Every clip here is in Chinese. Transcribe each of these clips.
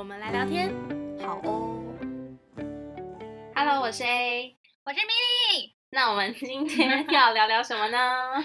我们来聊天。好哦。Hello，我是 A。我是 Milly，那我们今天要聊聊什么呢？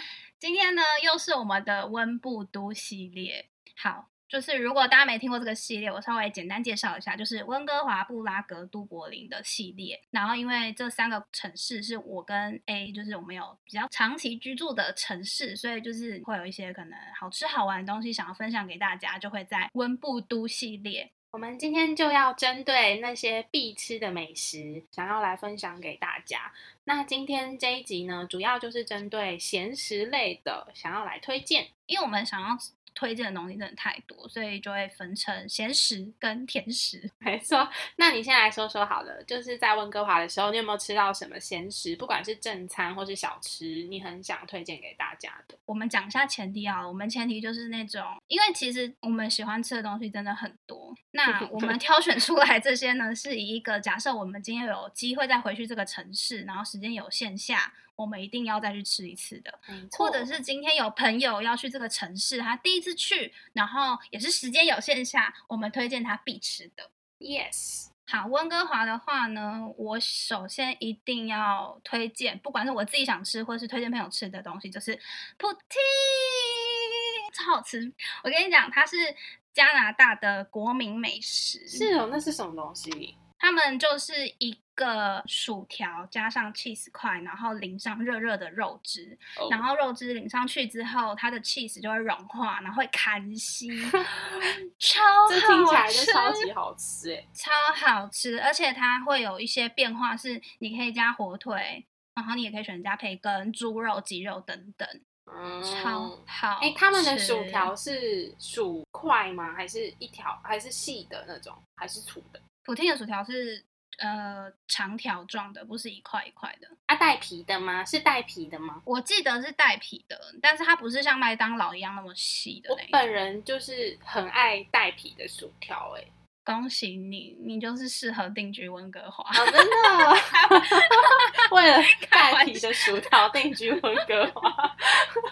今天呢又是我们的温布都系列。好，就是如果大家没听过这个系列，我稍微简单介绍一下，就是温哥华、布拉格、都柏林的系列。然后因为这三个城市是我跟 A，就是我们有比较长期居住的城市，所以就是会有一些可能好吃好玩的东西想要分享给大家，就会在温布都系列。我们今天就要针对那些必吃的美食，想要来分享给大家。那今天这一集呢，主要就是针对咸食类的，想要来推荐。因为我们想要推荐的东西真的太多，所以就会分成咸食跟甜食。没错，那你先来说说好了，就是在温哥华的时候，你有没有吃到什么咸食，不管是正餐或是小吃，你很想推荐给大家的？我们讲一下前提好了，我们前提就是那种，因为其实我们喜欢吃的东西真的很多，那我们 挑选出来这些呢，是以一个假设我们今天有机会再回去这个城市，然后时间有限下，我们一定要再去吃一次的。或者是今天有朋友要去这个城市，他第一次去，然后也是时间有限下，我们推荐他必吃的。yes，好，温哥华的话呢，我首先一定要推荐，不管是我自己想吃，或是推荐朋友吃的东西，就是 poutine，超好吃。我跟你讲，它是加拿大的国民美食，是哦，那是什么东西？他们就是一个薯条加上 cheese 块，然后淋上热热的肉汁，哦然后肉汁淋上去之后，它的 cheese 就会融化，然后会砍稀，超这听起来好吃就超级好吃哎。超好吃，而且它会有一些变化，是你可以加火腿，然后你也可以选加培根、猪肉、鸡肉等等，嗯超好。哎、他们的薯条是薯块吗？还是一条？还是细的那种？还是粗的？普天的薯条是呃长条状的，不是一块一块的。啊，带皮的吗？是带皮的吗？我记得是带皮的，但是它不是像麦当劳一样那么细的我那一种。本人就是很爱带皮的薯条、欸，恭喜你，你就是适合定居温哥华。哦，真的，为了 开玩带皮的薯条定居温哥华。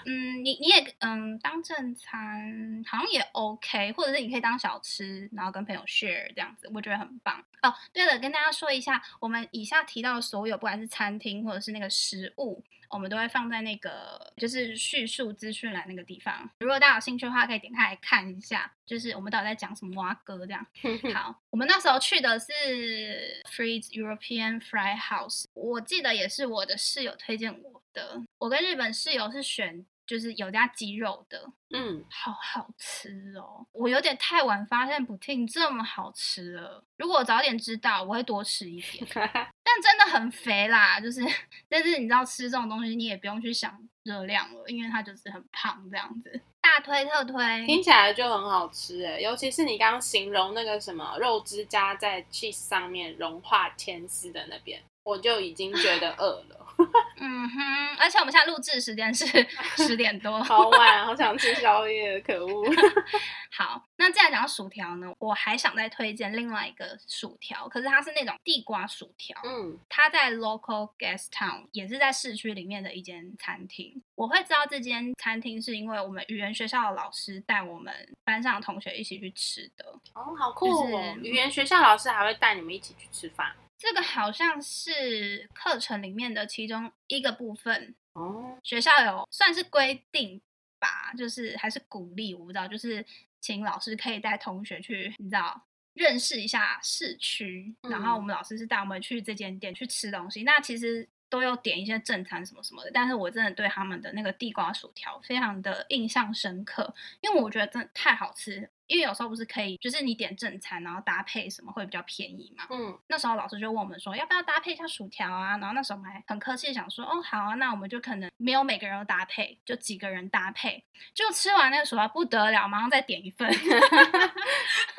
嗯，你你也嗯当正餐好像也 OK，或者是你可以当小吃，然后跟朋友 share 这样子，我觉得很棒哦。对了，跟大家说一下，我们以下提到的所有，不管是餐厅或者是那个食物，我们都会放在那个就是叙述资讯栏那个地方。如果大家有兴趣的话，可以点开来看一下，就是我们到底在讲什么蛙哥这样。好，我们那时候去的是 Freeze European Fry House，我记得也是我的室友推荐我的。我跟日本室友是选就是有加鸡肉的，嗯，好好吃哦！我有点太晚发现 poutine 这么好吃了，如果我早点知道，我会多吃一点。但真的很肥啦，就是，但是你知道吃这种东西，你也不用去想热量了，因为它就是很胖这样子。大推特推，听起来就很好吃哎，尤其是你刚刚形容那个什么肉汁加在 cheese 上面融化天丝的那边，我就已经觉得饿了。嗯哼，而且我们现在录制时间是 十点多，好晚，好想吃宵夜，可恶。好，那既然讲到薯条呢，我还想再推荐另外一个薯条，可是它是那种地瓜薯条。嗯，它在 local guest town，也是在市区里面的一间餐厅。我会知道这间餐厅是因为我们语言学校的老师带我们班上的同学一起去吃的。哦，好酷就是哦！语言学校老师还会带你们一起去吃饭这个好像是课程里面的其中一个部分，哦。学校有算是规定吧，就是还是鼓励，我不知道，就是请老师可以带同学去，你知道。认识一下市区，然后我们老师是带我们去这间店去吃东西。那其实都有点一些正餐什么什么的，但是我真的对他们的那个地瓜薯条非常的印象深刻，因为我觉得真的太好吃。因为有时候不是可以，就是你点正餐，然后搭配什么会比较便宜嘛。嗯，那时候老师就问我们说，要不要搭配一下薯条啊？然后那时候我们还很客气地想说，哦，好啊，那我们就可能没有每个人都搭配，就几个人搭配。就吃完那个薯条不得了，马上再点一份，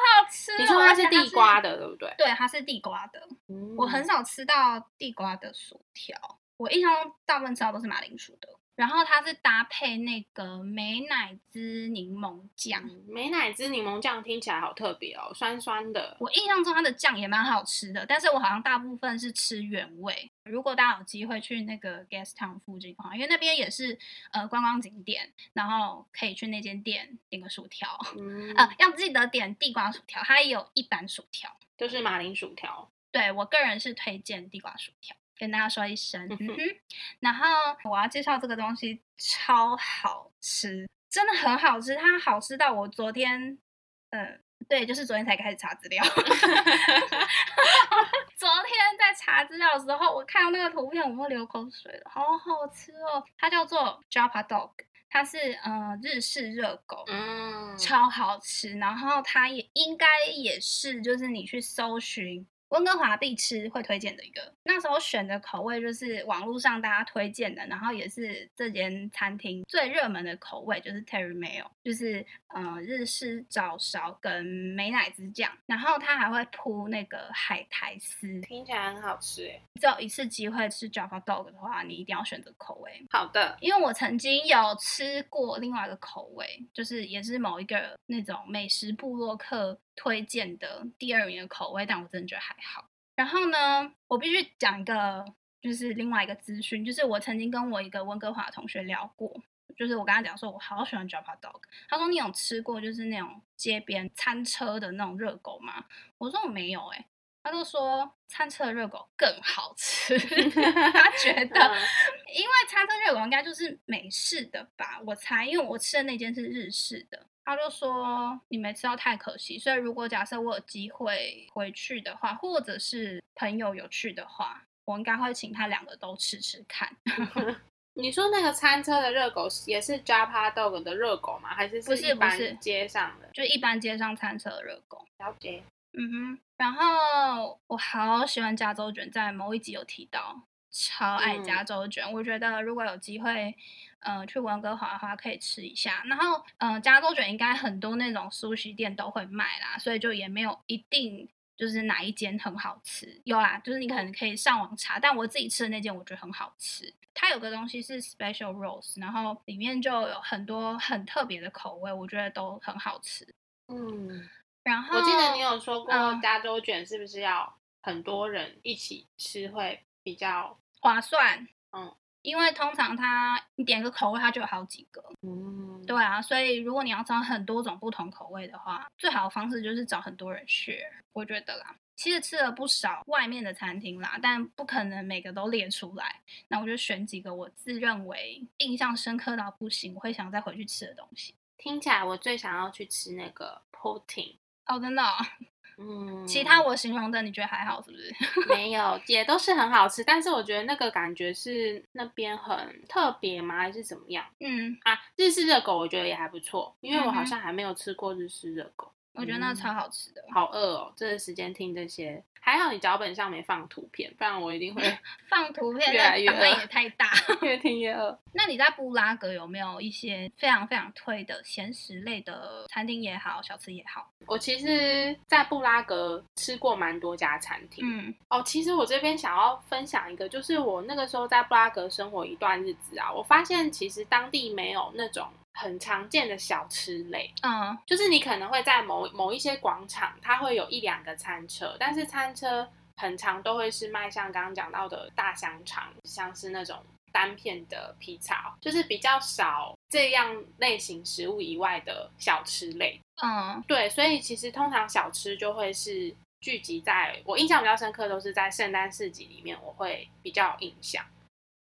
好吃哦。你说它是地瓜的，对不对？对，它是地瓜的。嗯我很少吃到地瓜的薯条，我印象中大部分吃到都是马铃薯的。然后它是搭配那个美乃滋柠檬酱，嗯美乃滋柠檬酱听起来好特别哦，酸酸的。我印象中它的酱也蛮好吃的，但是我好像大部分是吃原味。如果大家有机会去那个 Guest Town 附近的话，因为那边也是呃观光景点，然后可以去那间店点个薯条。嗯，呃，要记得点地瓜薯条，它也有一般薯条。就是马铃薯条。对我个人是推荐地瓜薯条，跟大家说一声。然后我要介绍这个东西超好吃，真的很好吃，它好吃到我昨天，嗯、对，就是昨天才开始查资料。昨天在查资料的时候，我看到那个图片，我都流口水了，好好吃哦！它叫做 Japa Dog，它是呃日式热狗。嗯，超好吃，然后它也应该也是，就是你去搜寻温哥华必吃会推荐的一个。那时候选的口味就是网络上大家推荐的，然后也是这间餐厅最热门的口味，就是 Terry Mayo，就是呃日式照烧跟美乃滋酱，然后它还会铺那个海苔丝。听起来很好吃诶。只有一次机会吃 Java Dog 的话，你一定要选择口味。好的，因为我曾经有吃过另外一个口味，就是也是某一个那种美食部落客推荐的第二名的口味，但我真的觉得还好。然后呢，我必须讲一个，就是另外一个资讯，就是我曾经跟我一个温哥华的同学聊过，就是我跟他讲说，我好喜欢 Java Dog，他说你有吃过就是那种街边餐车的那种热狗吗？我说我没有哎、他就说餐车的热狗更好吃，他觉得嗯因为餐车热狗应该就是美式的吧，我猜，因为我吃的那间是日式的。他就说你没吃到太可惜，所以如果假设我有机会回去的话，或者是朋友有去的话，我应该会请他两个都吃吃看。你说那个餐车的热狗也是 Japa Dog 的热狗吗？还是不是不是街上的？就一般街上餐车的热狗。了解。嗯哼，然后我好喜欢加州卷，在某一集有提到，超爱嗯加州卷。我觉得如果有机会，呃，去温哥华的话，可以吃一下。然后，呃，加州卷应该很多那种苏食店都会卖啦，所以就也没有一定就是哪一间很好吃。有啦，就是你可能可以上网查，但我自己吃的那间我觉得很好吃。它有个东西是 special rolls，然后里面就有很多很特别的口味，我觉得都很好吃。嗯，然后我记得你有说过嗯加州卷是不是要很多人一起吃会比较划算，嗯，因为通常它你点个口味，它就有好几个，嗯对啊，所以如果你要找很多种不同口味的话，最好的方式就是找很多人 share，我觉得啦。其实吃了不少外面的餐厅啦，但不可能每个都列出来。那我就选几个我自认为印象深刻到不行，我会想再回去吃的东西。听起来我最想要去吃那个 pudding。哦，真的哦、嗯，其他我形容的你觉得还好是不是？没有，也都是很好吃，但是我觉得那个感觉是那边很特别吗？还是怎么样嗯，啊？日式热狗我觉得也还不错，因为我好像还没有吃过日式热狗。我觉得那嗯超好吃的。好饿哦，这个时间听这些，还好你脚本上没放图片，不然我一定会 放图 片，越来越饿也太大。越听越饿。那你在布拉格有没有一些非常非常推的咸食类的餐厅也好，小吃也好？我其实，在布拉格吃过蛮多家餐厅。嗯哦，其实我这边想要分享一个，就是我那个时候在布拉格生活一段日子啊，我发现其实当地没有那种很常见的小吃类，嗯就是你可能会在某某一些广场，它会有一两个餐车，但是餐车很常都会是卖像刚刚讲到的大香肠，像是那种单片的披萨，就是比较少这样类型食物以外的小吃类。嗯对，所以其实通常小吃就会是聚集在我印象比较深刻，都是在圣诞市集里面，我会比较有印象。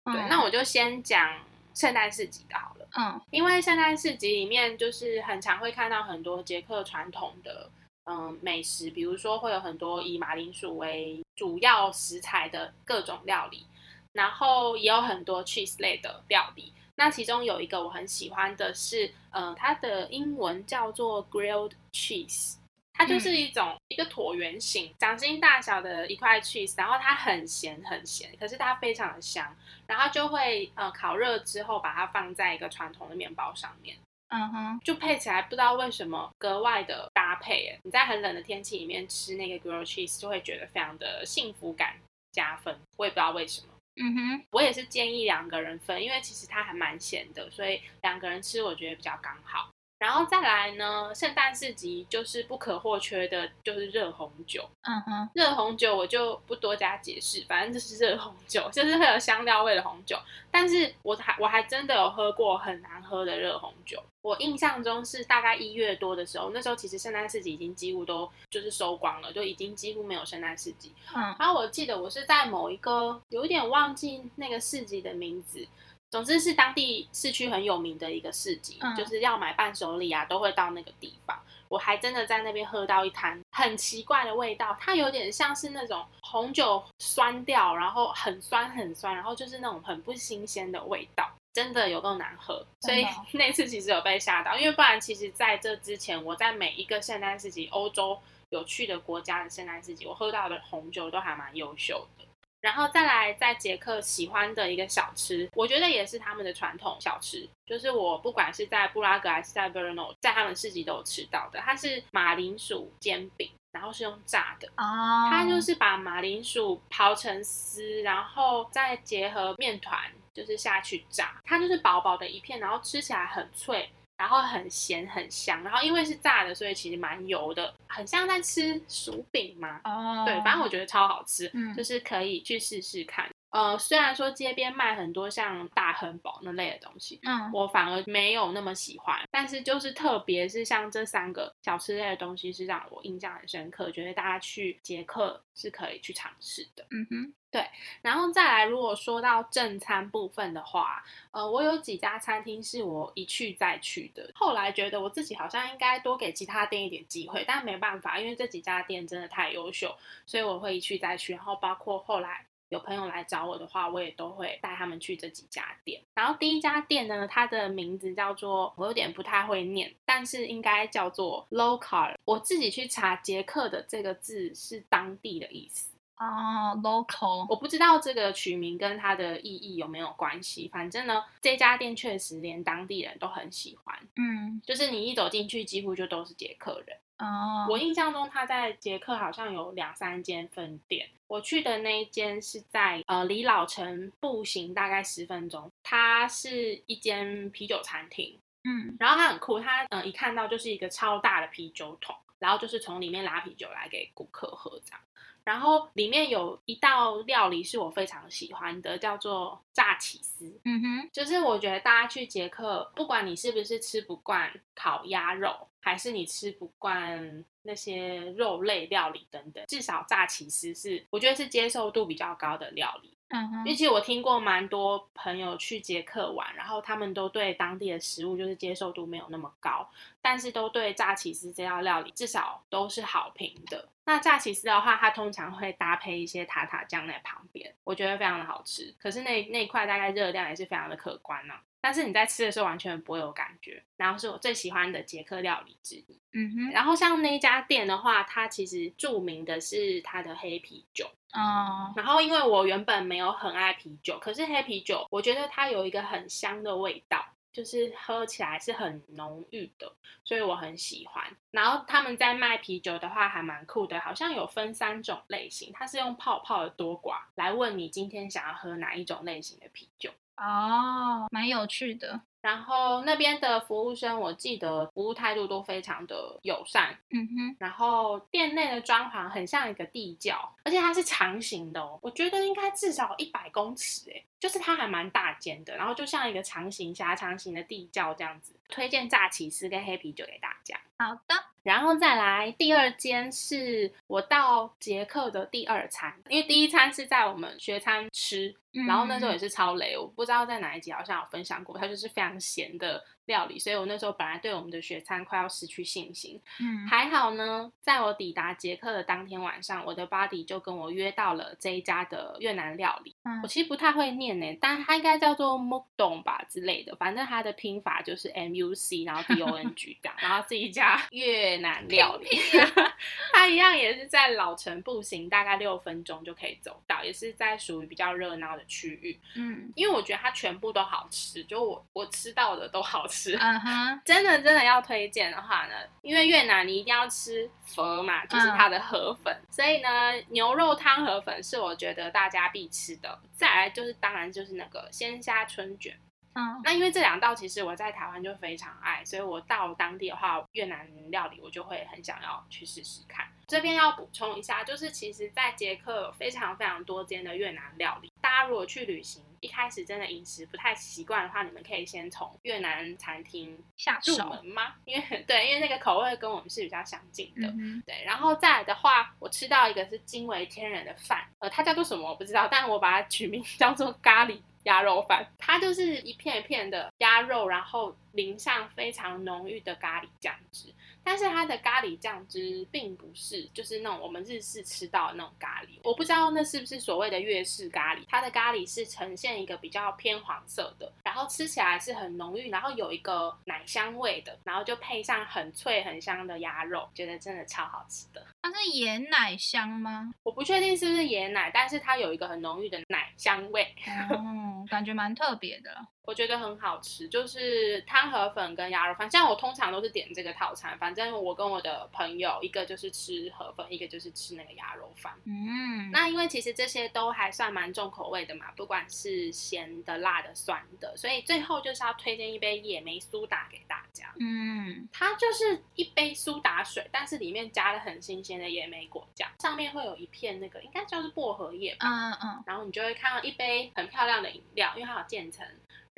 嗯，对，那我就先讲圣诞市集的好了，嗯。因为圣诞市集里面就是很常会看到很多捷克传统的嗯美食，比如说会有很多以马铃薯为主要食材的各种料理，然后也有很多 cheese 类的料理。那其中有一个我很喜欢的是，呃，它的英文叫做 grilled cheese，它就是一种、一个椭圆形、掌心大小的一块 cheese，然后它很咸很咸，可是它非常的香，然后就会呃烤热之后把它放在一个传统的面包上面，嗯哼，就配起来不知道为什么格外的搭配耶，你在很冷的天气里面吃那个 grilled cheese 就会觉得非常的幸福感加分。我也不知道为什么。嗯哼，我也是建议两个人分，因为其实它还蛮咸的，所以两个人吃我觉得比较刚好。然后再来呢，圣诞市集就是不可或缺的，就是热红酒。嗯哼，热红酒我就不多加解释，反正就是热红酒，就是会有香料味的红酒。但是我还我还真的有喝过很难喝的热红酒。我印象中是大概一月多的时候，那时候其实圣诞市集已经几乎都就是收光了，就已经几乎没有圣诞市集。嗯然后我记得我是在某一个有一点忘记那个市集的名字，总之是当地市区很有名的一个市集，嗯就是要买伴手礼啊，都会到那个地方。我还真的在那边喝到一坛很奇怪的味道，它有点像是那种红酒酸掉，然后很酸很酸，然后就是那种很不新鲜的味道，真的有够难喝。所以 那次其实有被吓到，因为不然其实在这之前，我在每一个圣诞市集，欧洲有去的国家的圣诞市集，我喝到的红酒都还蛮优秀的。然后再来，在捷克喜欢的一个小吃，我觉得也是他们的传统小吃，就是我不管是在布拉格还是在 Brno，在他们市集都有吃到的，它是马铃薯煎饼，然后是用炸的。哦，它就是把马铃薯刨成丝，然后再结合面团，就是下去炸。它就是薄薄的一片，然后吃起来很脆，然后很咸很香。然后因为是炸的，所以其实蛮油的，很像在吃薯饼嘛。哦，对，反正我觉得超好吃，嗯就是可以去试试看。呃，虽然说街边卖很多像大汉堡那类的东西，嗯我反而没有那么喜欢，但是就是特别是像这三个小吃类的东西，是让我印象很深刻，觉得大家去捷克是可以去尝试的。嗯哼，对然后再来，如果说到正餐部分的话，呃，我有几家餐厅是我一去再去的，后来觉得我自己好像应该多给其他店一点机会，但没办法，因为这几家店真的太优秀，所以我会一去再去。然后包括后来有朋友来找我的话，我也都会带他们去这几家店。然后第一家店呢，它的名字叫做我有点不太会念，但是应该叫做 local。我自己去查捷克的这个字是当地的意思。哦，local，我不知道这个取名跟它的意义有没有关系，反正呢，这家店确实连当地人都很喜欢，嗯，就是你一走进去，几乎就都是捷克人。哦，我印象中他在捷克好像有两三间分店，我去的那一间是在呃离老城步行大概十分钟，它是一间啤酒餐厅，嗯然后它很酷，它嗯、呃一看到就是一个超大的啤酒桶，然后就是从里面拉啤酒来给顾客喝这样。然后里面有一道料理是我非常喜欢的，叫做炸起司。嗯哼，就是我觉得大家去捷克，不管你是不是吃不惯烤鸭肉，还是你吃不惯那些肉类料理等等，至少炸起司是我觉得是接受度比较高的料理。嗯哼，尤其我听过蛮多朋友去捷克玩，然后他们都对当地的食物就是接受度没有那么高，但是都对炸起司这道料理至少都是好评的。那炸起司的话，它通常会搭配一些塔塔酱在旁边，我觉得非常的好吃。可是那那一块大概热量也是非常的可观呢、但是你在吃的时候完全不会有感觉，然后是我最喜欢的捷克料理之一。嗯哼，然后像那一家店的话，它其实著名的是它的黑啤酒。哦，然后因为我原本没有很爱啤酒，可是黑啤酒我觉得它有一个很香的味道，就是喝起来是很浓郁的，所以我很喜欢。然后他们在卖啤酒的话还蛮酷的，好像有分三种类型，它是用泡泡的多寡来问你今天想要喝哪一种类型的啤酒。哦，蛮有趣的，然后那边的服务生，我记得服务态度都非常的友善，嗯哼，然后店内的装潢很像一个地窖，而且它是长形的哦，我觉得应该至少一百公尺哎，就是它还蛮大间的，然后就像一个长形狭长形的地窖这样子。推荐炸起司跟黑啤酒给大家。好的，然后再来第二间是我到捷克的第二餐，因为第一餐是在我们学餐吃，然后那时候也是，超雷，我不知道在哪一集好像有分享过，它就是非常咸的料理，所以我那时候本来对我们的学餐快要失去信心。嗯，还好呢，在我抵达捷克的当天晚上，我的 body 就跟我约到了这一家的越南料理。嗯我其实不太会念呢，但它应该叫做 mukdong 吧之类的，反正它的拼法就是 M U C，然后 D O N G 这样，然后是一家越南料理。也是在老城步行大概六分钟就可以走到，也是在属于比较热闹的的区域，嗯。因为我觉得它全部都好吃，就我我吃到的都好吃。嗯。哼，真的真的要推荐的话呢，因为越南你一定要吃佛嘛，就是它的河粉，所以呢，牛肉汤河粉是我觉得大家必吃的。再来就是当然就是那个鲜虾春卷，嗯那因为这两道其实我在台湾就非常爱，所以我到当地的话，越南料理我就会很想要去试试看。这边要补充一下，就是其实，在捷克有非常非常多间的越南料理。大家如果去旅行，一开始真的饮食不太习惯的话，你们可以先从越南餐厅下入，门吗？因为对，因为那个口味跟我们是比较相近的。嗯，对，然后再来的话，我吃到一个是惊为天人的饭，呃，它叫做什么我不知道，但我把它取名 叫做咖喱鸭肉饭。它就是一片一片的鸭肉，然后淋上非常浓郁的咖喱酱汁。但是它的咖喱酱汁并不是就是那种我们日式吃到的那种咖喱，我不知道那是不是所谓的粤式咖喱。它的咖喱是呈现一个比较偏黄色的，然后吃起来是很浓郁，然后有一个奶香味的，然后就配上很脆很香的鸭肉，觉得真的超好吃的。它是椰奶香吗？我不确定是不是椰奶，但是它有一个很浓郁的奶香味，哦，感觉蛮特别的。我觉得很好吃。就是汤河粉跟鸭肉饭，像我通常都是点这个套餐，反正我跟我的朋友，一个就是吃河粉，一个就是吃那个鸭肉饭。嗯，那因为其实这些都还算蛮重口味的嘛，不管是咸的、辣的、酸的，所以最后就是要推荐一杯野莓苏打给大家。嗯它就是一杯苏打水，但是里面加了很新鲜的野莓果酱，上面会有一片那个应该叫是薄荷叶吧，嗯嗯，然后你就会看到一杯很漂亮的饮料，因为它有渐层，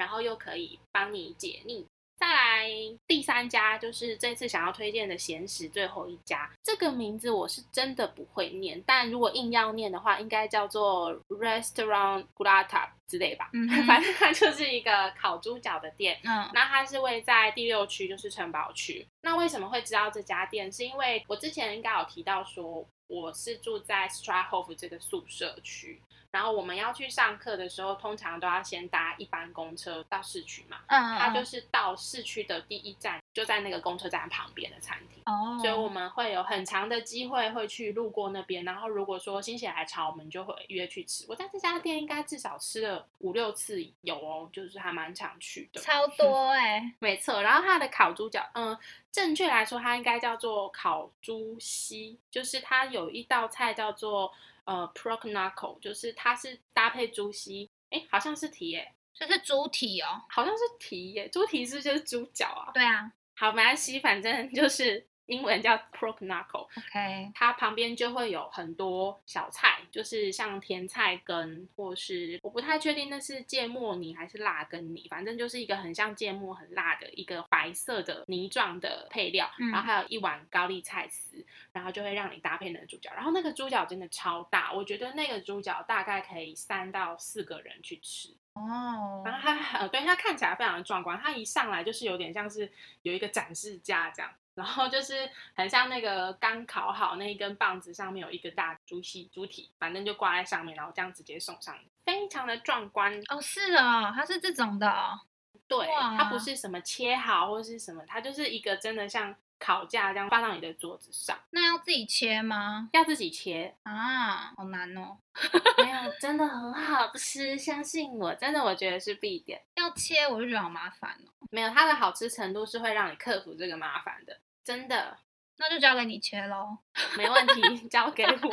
然后又可以帮你解腻。再来第三家就是这次想要推荐的咸食最后一家，这个名字我是真的不会念，但如果硬要念的话，应该叫做 Restaurant Grata 之类吧。嗯 反正它就是一个烤猪脚的店，嗯那它是位在第六区，就是城堡区。那为什么会知道这家店？是因为我之前应该有提到说，我是住在 Strahof 这个宿舍区，然后我们要去上课的时候，通常都要先搭一班公车到市区嘛。嗯，它就是到市区的第一站，就在那个公车站旁边的餐厅。哦，所以我们会有很长的机会会去路过那边，然后如果说心血来潮，我们就会约去吃。我在这家店应该至少吃了五六次有哦，就是还蛮常去的。超多哎，没错，然后它的烤猪脚，嗯，正确来说它应该叫做烤猪膝，就是它有一道菜叫做呃 p r o k n a c k l e 就是它是搭配猪膝，哎，好像是蹄耶，这是猪蹄哦。好像是蹄耶，猪蹄是不是就是猪脚啊？对啊好，没关系，反正就是英文叫 pork knuckle。，OK，它旁边就会有很多小菜，就是像甜菜根，或是我不太确定那是芥末泥还是辣根泥，反正就是一个很像芥末、很辣的一个白色的泥状的配料，嗯然后还有一碗高丽菜丝，然后就会让你搭配那个猪脚，然后那个猪脚真的超大，我觉得那个猪脚大概可以三到四个人去吃。哦，然后它呃，对它看起来非常的壮观，它一上来就是有点像是有一个展示架这样，然后就是很像那个刚烤好那一根棒子上面有一个大猪蹄猪蹄，反正就挂在上面，然后这样直接送上，非常的壮观。哦是哦，它是这种的哦。对，它不是什么切好或是什么，它就是一个真的像烤架这样放到你的桌子上，那要自己切吗？要自己切，啊，好难哦。没有真的很好吃，相信我，真的我觉得是必点。要切我就觉得好麻烦哦。没有它的好吃程度是会让你克服这个麻烦的，真的。那就交给你切喽。没问题，交给我。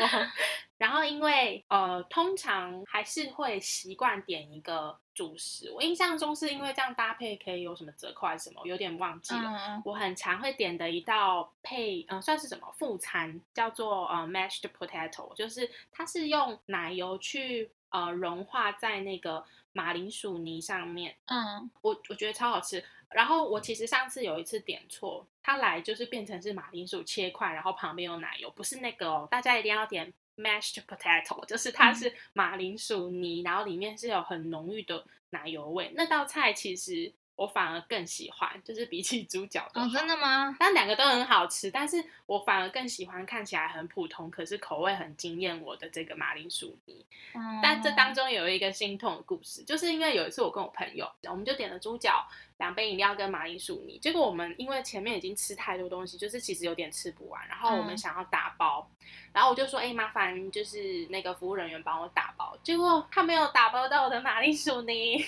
然后因为呃，通常还是会习惯点一个主食。我印象中是因为这样搭配可以有什么折扣还是什么，我有点忘记了。嗯我很常会点的一道配，嗯、算是什么副餐，叫做呃 mashed potato，就是它是用奶油去呃融化在那个马铃薯泥上面，嗯我我觉得超好吃。然后我其实上次有一次点错，它来就是变成是马铃薯切块，然后旁边有奶油，不是那个哦，大家一定要点 mashed potato，就是它是马铃薯泥，然后里面是有很浓郁的奶油味。那道菜其实我反而更喜欢，就是比起猪脚的哦，真的吗？但两个都很好吃，但是我反而更喜欢看起来很普通，可是口味很惊艳我的这个马铃薯泥。嗯但这当中有一个心痛的故事，就是因为有一次我跟我朋友，我们就点了猪脚，两杯饮料跟马铃薯泥。结果我们因为前面已经吃太多东西，就是其实有点吃不完，然后我们嗯想要打包，然后我就说，哎、麻烦就是那个服务人员帮我打包。结果他没有打包到我的马铃薯泥，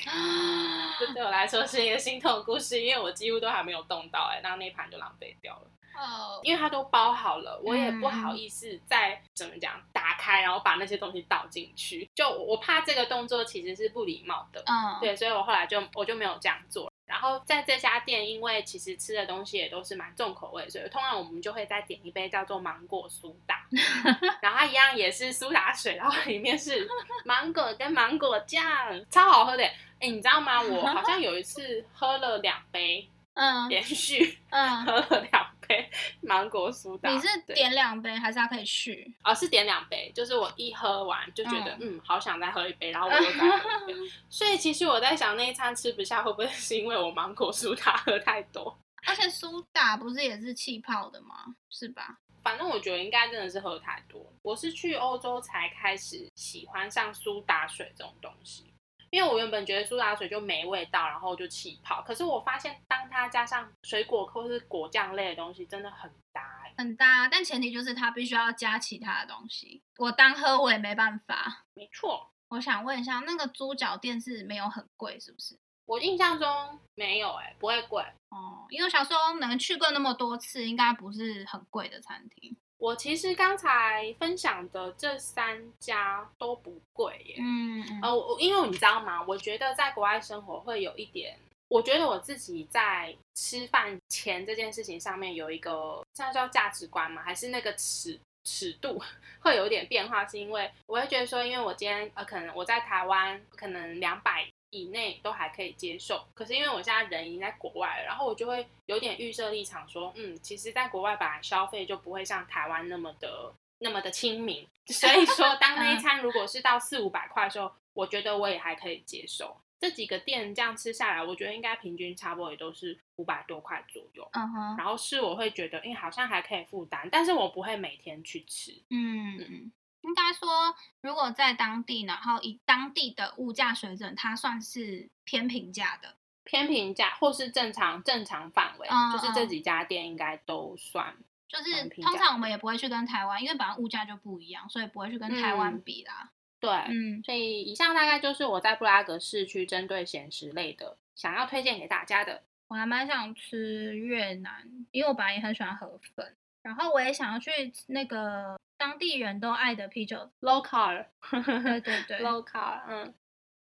这对我来说是一个心痛的故事，因为我几乎都还没有动到、哎，然后那一盘就浪费掉了。哦，因为它都包好了，我也不嗯好意思再怎么讲打开，然后把那些东西倒进去，就我怕这个动作其实是不礼貌的，嗯，对，所以我后来就我就没有这样做。然后在这家店，因为其实吃的东西也都是蛮重口味，所以通常我们就会再点一杯叫做芒果苏打，然后它一样也是苏打水，然后里面是芒果跟芒果酱，超好喝的。哎，你知道吗？我好像有一次喝了两杯，嗯连续嗯，喝了两杯 芒果苏打。你是点两杯还是它可以续？哦，是点两杯，就是我一喝完就觉得，嗯好想再喝一杯，然后我又再喝一杯。所以其实我在想，那一餐吃不下，会不会是因为我芒果苏打喝太多？而且苏打不是也是气泡的吗？是吧？反正我觉得应该真的是喝太多。我是去欧洲才开始喜欢上苏打水这种东西，因为我原本觉得苏打水就没味道，然后就气泡。可是我发现，当它加上水果或是果酱类的东西，真的很搭、欸。很搭，但前提就是它必须要加其他的东西。我单喝我也没办法。没错，我想问一下，那个猪脚店是没有很贵是不是？我印象中没有、欸，哎，不会贵。哦，因为我想说能去过那么多次，应该不是很贵的餐厅。我其实刚才分享的这三家都不贵耶。嗯嗯呃，我因为你知道吗？我觉得在国外生活会有一点，我觉得我自己在吃饭钱这件事情上面有一个，现在叫价值观嘛？还是那个尺尺度 会有一点变化？是因为我会觉得说，因为我今天呃，可能我在台湾可能两百以内都还可以接受，可是因为我现在人已经在国外了，然后我就会有点预设立场说，嗯，其实在国外本来消费就不会像台湾那么的那么的亲民，所以说 当那一餐如果是到四五百块的时候，我觉得我也还可以接受。这几个店这样吃下来，我觉得应该平均差不多也都是五百多块左右。嗯哼然后是我会觉得，哎、好像还可以负担，但是我不会每天去吃。嗯嗯，应该说，如果在当地，然后以当地的物价水准，它算是偏平价的。偏平价或是正常正常范围，嗯就是这几家店应该都算。就是通常我们也不会去跟台湾，因为本来物价就不一样，所以不会去跟台湾嗯比啦。对，嗯，所以以上大概就是我在布拉格市区针对咸食类的想要推荐给大家的。我还蛮想吃越南，因为我本来也很喜欢河粉，然后我也想要去那个当地人都爱的啤酒。Local，对对 对，local，嗯，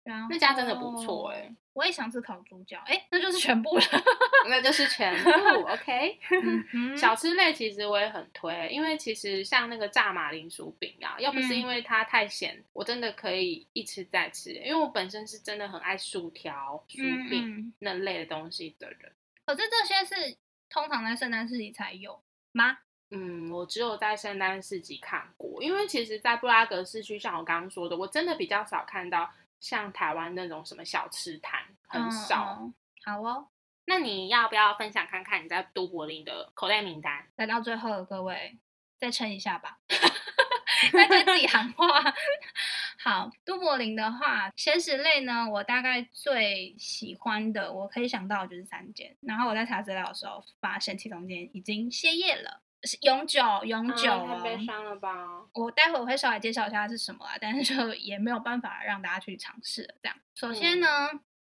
然后那家真的不错欸我也想吃烤猪脚，哎，那就是全部了。那就是全部 OK。嗯小吃类其实我也很推，因为其实像那个炸马铃薯饼啊，要不是嗯因为它太咸，我真的可以一吃再吃，因为我本身是真的很爱薯条、薯嗯饼嗯那类的东西的人。可是这些是通常在圣诞市里才有吗？嗯，我只有在圣诞市集看过，因为其实，在布拉格市区，像我刚刚说的，我真的比较少看到像台湾那种什么小吃摊，很少。嗯嗯好哦，那你要不要分享看看你在都柏林的口袋名单？来到最后了，各位再撑一下吧，在对自己喊话。好，都柏林的话，咸食类呢，我大概最喜欢的，我可以想到的就是三间。然后我在查资料的时候，发现其中间已经歇业了，是永久永久啊太哦。悲伤了吧？我待会我会稍微介绍一下它是什么啊，但是就也没有办法让大家去尝试了。这样，首先呢，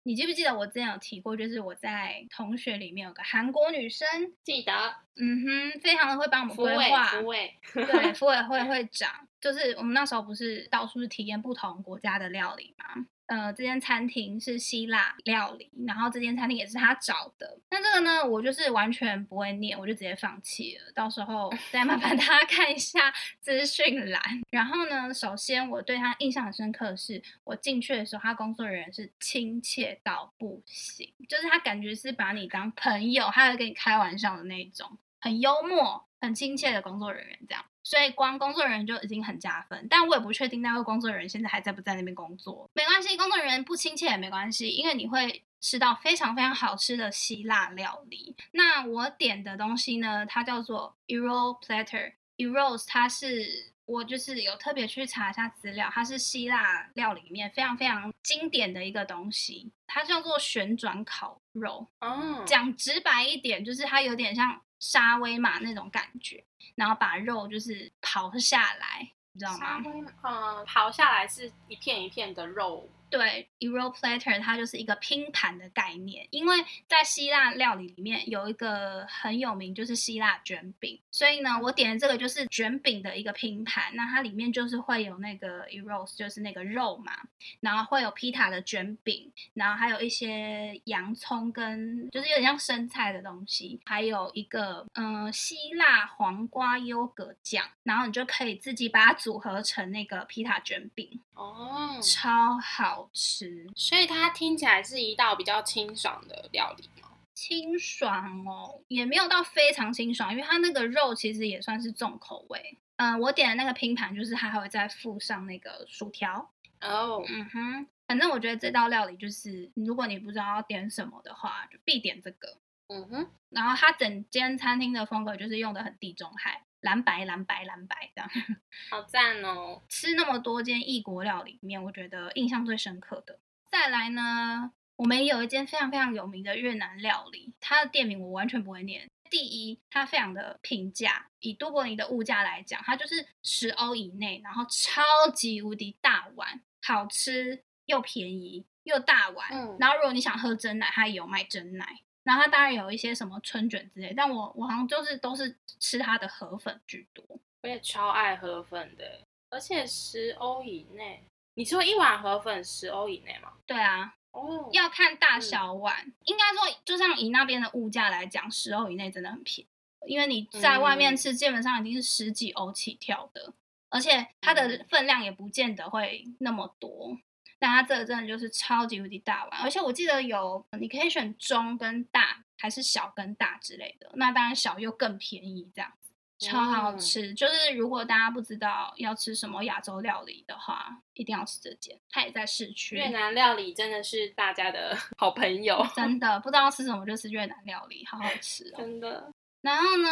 你记不记得我之前有提过，就是我在同学里面有个韩国女生，记得嗯哼，非常的会帮我们规划，对，妇委会会长，就是我们那时候不是到处去体验不同国家的料理嘛？呃，这间餐厅是希腊料理，然后这间餐厅也是他找的。那这个呢，我就是完全不会念，我就直接放弃了。到时候 再麻烦大家看一下资讯栏。然后呢，首先我对他印象很深刻的是，我进去的时候，他工作人员是亲切到不行，就是他感觉是把你当朋友，他会跟你开玩笑的那种。很幽默、很亲切的工作人员，这样，所以光工作人员就已经很加分。但我也不确定那位工作人员现在还在不在那边工作，没关系，工作人员不亲切也没关系，因为你会吃到非常非常好吃的希腊料理。那我点的东西呢，它叫做 Euro Platter。Euros 它是我就是有特别去查一下资料，它是希腊料理里面非常非常经典的一个东西，它叫做旋转烤肉。哦，讲直白一点，就是它有点像沙威玛那种感觉，然后把肉就是刨下来，你知道吗？嗯，刨下来是一片一片的肉。对，Euro platter 它就是一个拼盘的概念，因为在希腊料理里面有一个很有名，就是希腊卷饼，所以呢，我点的这个就是卷饼的一个拼盘，那它里面就是会有那个 Eros，就是那个肉嘛，然后会有 pita 的卷饼，然后还有一些洋葱跟就是有点像生菜的东西，还有一个嗯希腊黄瓜优格酱，然后你就可以自己把它组合成那个 pita 卷饼，哦，超好。吃，所以它听起来是一道比较清爽的料理吗？清爽哦，也没有到非常清爽，因为它那个肉其实也算是重口味。嗯，我点的那个拼盘就是它还会再附上那个薯条。哦，嗯哼，反正我觉得这道料理就是，如果你不知道要点什么的话，就必点这个。嗯哼，然后它整间餐厅的风格就是用的很地中海。蓝白蓝白蓝白这样，好赞哦！吃那么多间异国料理里面，我觉得印象最深刻的。再来呢，我们也有一间非常非常有名的越南料理，它的店名我完全不会念。第一，它非常的平价，以都柏林的物价来讲，它就是十欧以内，然后超级无敌大碗，好吃又便宜又大碗。嗯，然后如果你想喝真奶，它也有卖真奶。然后它当然有一些什么春卷之类，但我我好像就是都是吃它的河粉居多。我也超爱河粉的，而且十欧以内。你说一碗河粉十欧以内吗？对啊，哦，要看大小碗。应该说，就像以那边的物价来讲，十欧以内真的很便宜。因为你在外面吃，基本上已经是十几欧起跳的，而且它的分量也不见得会那么多。但它这个真的就是超级无敌大碗，而且我记得有你可以选中跟大，还是小跟大之类的。那当然小又更便宜，这样子超好吃。就是如果大家不知道要吃什么亚洲料理的话，一定要吃这间。它也在市区。越南料理真的是大家的 好朋友，真的不知道吃什么就吃越南料理，好好吃哦，真的。然后呢，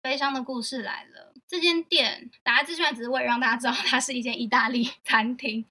悲伤的故事来了。这间店打开资讯只是为了让大家知道它是一间意大利 餐厅，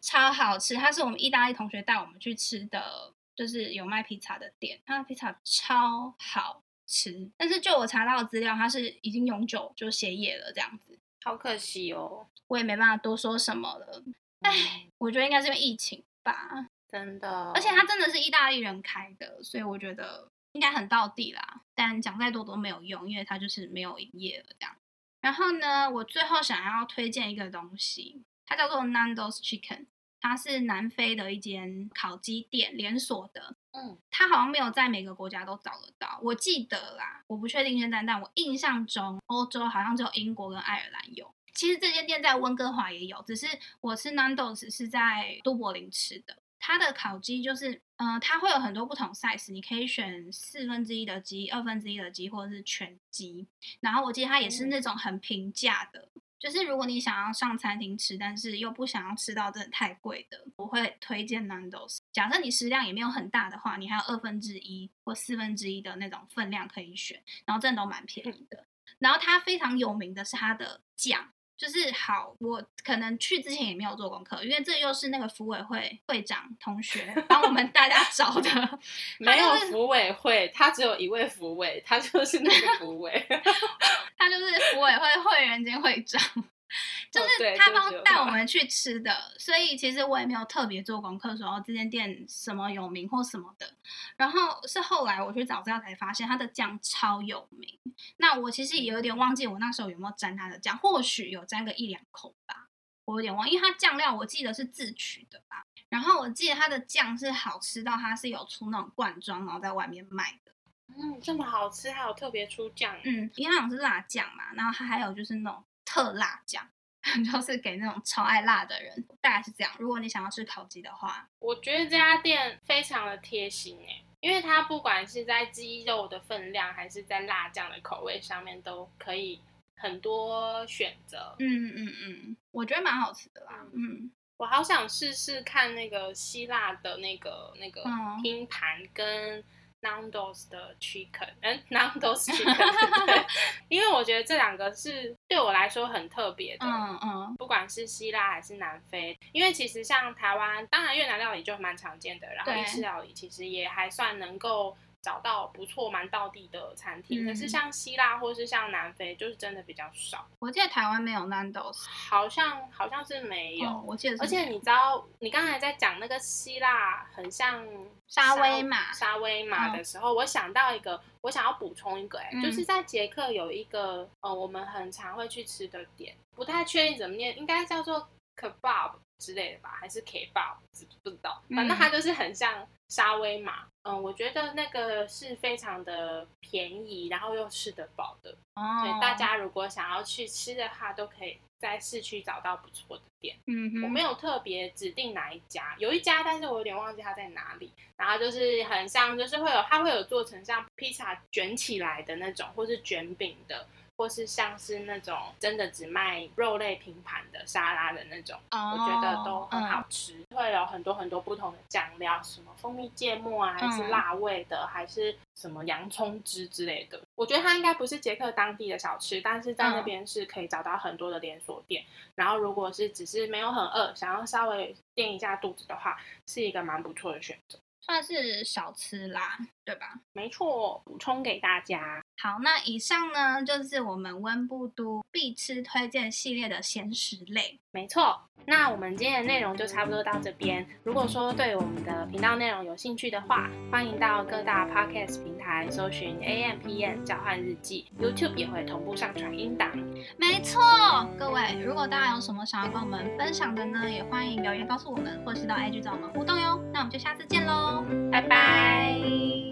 超好吃。它是我们意大利同学带我们去吃的，就是有卖披萨的店。它的披萨超好吃，但是就我查到的资料，它是已经永久就歇业了，这样子。好可惜哦，我也没办法多说什么了。哎，我觉得应该是因为疫情吧，真的。而且它真的是意大利人开的，所以我觉得。应该很到地啦，但讲再多都没有用，因为它就是没有营业了这样。然后呢，我最后想要推荐一个东西，它叫做 Nando's Chicken，它是南非的一间烤鸡店连锁的。嗯，它好像没有在每个国家都找得到，我记得啦，我不确定现在，但我印象中欧洲好像只有英国跟爱尔兰有。其实这间店在温哥华也有，只是我吃 Nando's 是在都柏林吃的。它的烤鸡就是，嗯，它会有很多不同 size，你可以选四分之一的鸡、二分之一的鸡或者是全鸡。然后我记得它也是那种很平价的，就是如果你想要上餐厅吃，但是又不想要吃到真的太贵的，我会推荐 Nando's。假设你食量也没有很大的话，你还有二分之一或四分之一的那种分量可以选，然后真的都蛮便宜的。然后它非常有名的是它的酱。就是好，我可能去之前也没有做功课，因为这又是那个服委会会长同学 帮我们大家找的。没有服委会，他只有一位服委，他就是那个服委，他就是服委会会员兼会长。就是他帮带我们去吃的，所以其实我也没有特别做功课，说这间店什么有名或什么的。然后是后来我去找资料才发现，它的酱超有名。那我其实也有点忘记我那时候有没有沾它的酱，或许有沾个一两口吧，我有点忘，因为它酱料我记得是自取的吧。然后我记得它的酱是好吃到它是有出那种罐装，然后在外面卖的。嗯，这么好吃，还有特别出酱。嗯，因为好像是辣酱嘛，然后它还有就是那种。特辣酱，就是给那种超爱辣的人，大概是这样。如果你想要吃烤鸡的话，我觉得这家店非常的贴心哎，因为它不管是在鸡肉的分量，还是在辣酱的口味上面，都可以很多选择。嗯嗯嗯，我觉得蛮好吃的啦。嗯，我好想试试看那个希腊的那个那个拼盘跟。Nando's 的 chicken，嗯，Nando's chicken，对，因为我觉得这两个是对我来说很特别的。嗯嗯，不管是希腊还是南非，因为其实像台湾，当然越南料理就蛮常见的，然后对意式料理其实也还算能够找到不错、蛮道地的餐厅。嗯可是像希腊或是像南非，就是真的比较少，我记得台湾没有 Nando's，好像好像是没有。哦我记得是而且你知道，你刚才在讲那个希腊很像沙威玛沙威玛的时候，我想到一个，我想要补充一个、哎、嗯就是在捷克有一个呃，我们很常会去吃的点，不太确定怎么念，应该叫做 kebab 之类的吧，还是 kebab，不不知道，反正嗯它就是很像沙威玛。嗯，我觉得那个是非常的便宜，然后又吃得饱的，哦，所以大家如果想要去吃的话，都可以在市区找到不错的店。嗯哼，我没有特别指定哪一家，有一家，但是我有点忘记它在哪里。然后就是很像，就是会有它会有做成像披萨卷起来的那种，或是卷饼的，或是像是那种真的只卖肉类拼盘的沙拉的那种，哦，我觉得都很好嗯吃。会有很多很多不同的酱料，什么蜂蜜芥末啊，还是嗯辣味的，还是什么洋葱汁之类的。我觉得它应该不是捷克当地的小吃，但是在那嗯边是可以找到很多的连锁店。然后如果是只是没有很饿，想要稍微垫一下肚子的话，是一个蛮不错的选择。算是小吃啦，对吧？没错，补充给大家。好，那以上呢就是我们温布都必吃推荐系列的咸食类。没错，那我们今天的内容就差不多到这边。如果说对我们的频道内容有兴趣的话，欢迎到各大 podcast 平台搜寻 A M P N 交换日记，YouTube 也会同步上传音档。没错，各位，如果大家有什么想要跟我们分享的呢，也欢迎留言告诉我们，或是到 IG 找我们互动哟。那我们就下次见喽，拜拜。